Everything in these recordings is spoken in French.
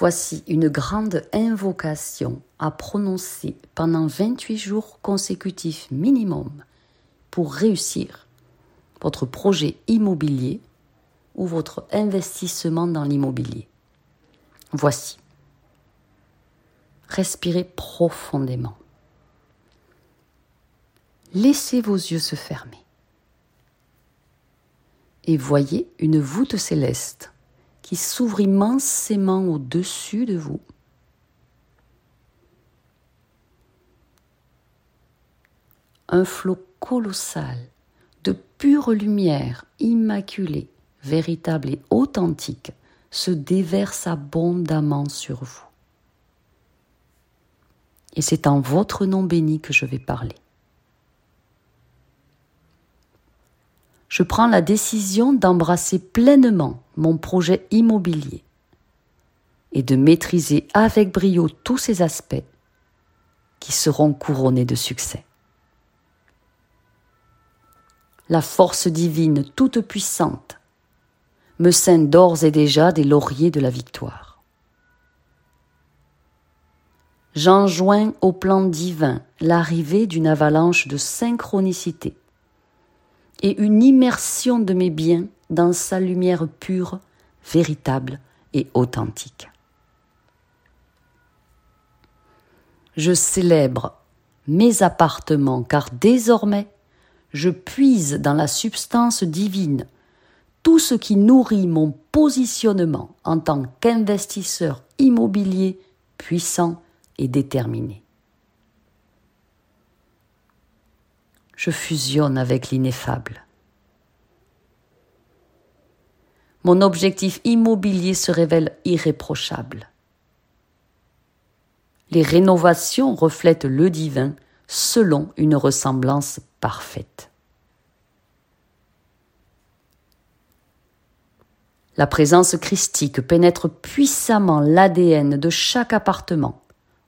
Voici une grande invocation à prononcer pendant 28 jours consécutifs minimum pour réussir votre projet immobilier ou votre investissement dans l'immobilier. Voici. Respirez profondément. Laissez vos yeux se fermer. Et voyez une voûte céleste qui s'ouvre immensément au-dessus de vous. Un flot colossal de pure lumière immaculée, véritable et authentique, se déverse abondamment sur vous. Et c'est en votre nom béni que je vais parler. Je prends la décision d'embrasser pleinement mon projet immobilier et de maîtriser avec brio tous ces aspects qui seront couronnés de succès. La force divine toute puissante me scène d'ores et déjà des lauriers de la victoire. J'enjoins au plan divin l'arrivée d'une avalanche de synchronicité et une immersion de mes biens dans sa lumière pure, véritable et authentique. Je célèbre mes appartements car désormais je puise dans la substance divine tout ce qui nourrit mon positionnement en tant qu'investisseur immobilier puissant et déterminé. Je fusionne avec l'ineffable. Mon objectif immobilier se révèle irréprochable. Les rénovations reflètent le divin selon une ressemblance parfaite. La présence christique pénètre puissamment l'ADN de chaque appartement,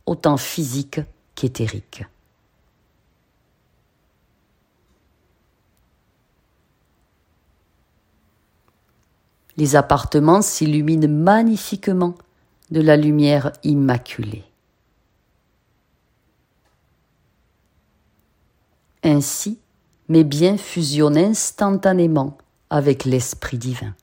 autant physique qu'éthérique. Les appartements s'illuminent magnifiquement de la lumière immaculée. Ainsi, mes biens fusionnent instantanément avec l'Esprit divin.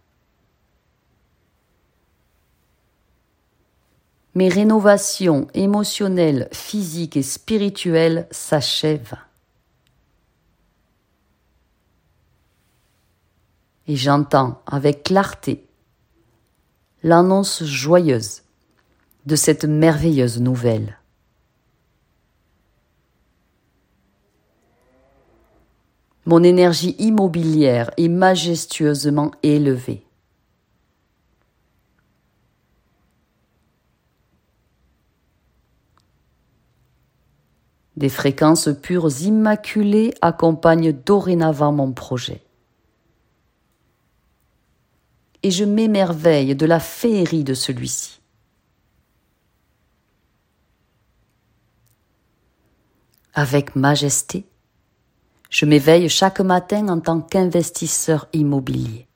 mes rénovations émotionnelles, physiques et spirituelles s'achèvent. Et j'entends avec clarté l'annonce joyeuse de cette merveilleuse nouvelle. Mon énergie immobilière est majestueusement élevée. Des fréquences pures immaculées accompagnent dorénavant mon projet. Et je m'émerveille de la féerie de celui-ci. Avec majesté, je m'éveille chaque matin en tant qu'investisseur immobilier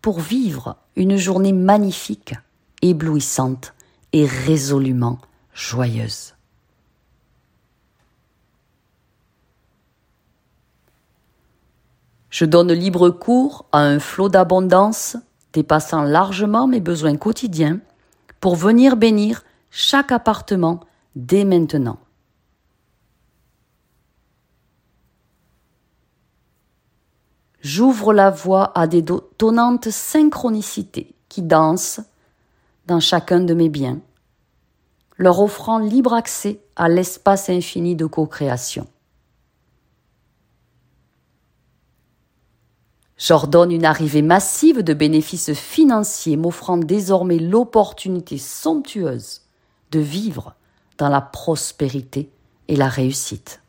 pour vivre une journée magnifique, éblouissante et résolument joyeuse. Je donne libre cours à un flot d'abondance dépassant largement mes besoins quotidiens pour venir bénir chaque appartement dès maintenant. J'ouvre la voie à des tonnantes synchronicités qui dansent dans chacun de mes biens, leur offrant libre accès à l'espace infini de co-création. J'ordonne une arrivée massive de bénéfices financiers m'offrant désormais l'opportunité somptueuse de vivre dans la prospérité et la réussite.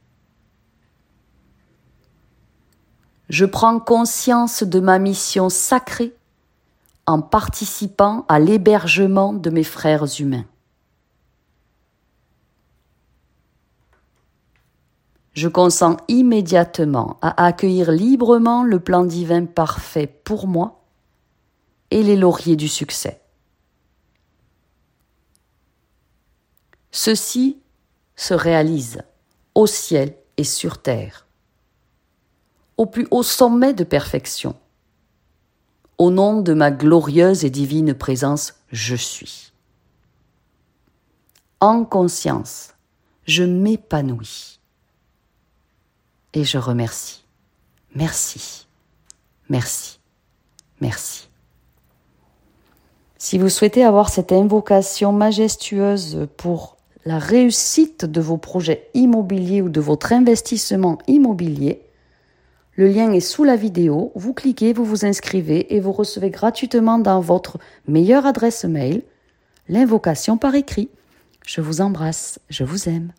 Je prends conscience de ma mission sacrée en participant à l'hébergement de mes frères humains. Je consens immédiatement à accueillir librement le plan divin parfait pour moi et les lauriers du succès. ceci se réalise au ciel et sur terre, au plus haut sommet de perfection. Au nom de ma glorieuse et divine présence, je suis. En conscience, je m'épanouis et je remercie. Merci, merci, merci. Si vous souhaitez avoir cette invocation majestueuse pour la réussite de vos projets immobiliers ou de votre investissement immobilier, le lien est sous la vidéo, vous cliquez, vous vous inscrivez et vous recevez gratuitement dans votre meilleure adresse mail l'invocation par écrit. Je vous embrasse, je vous aime.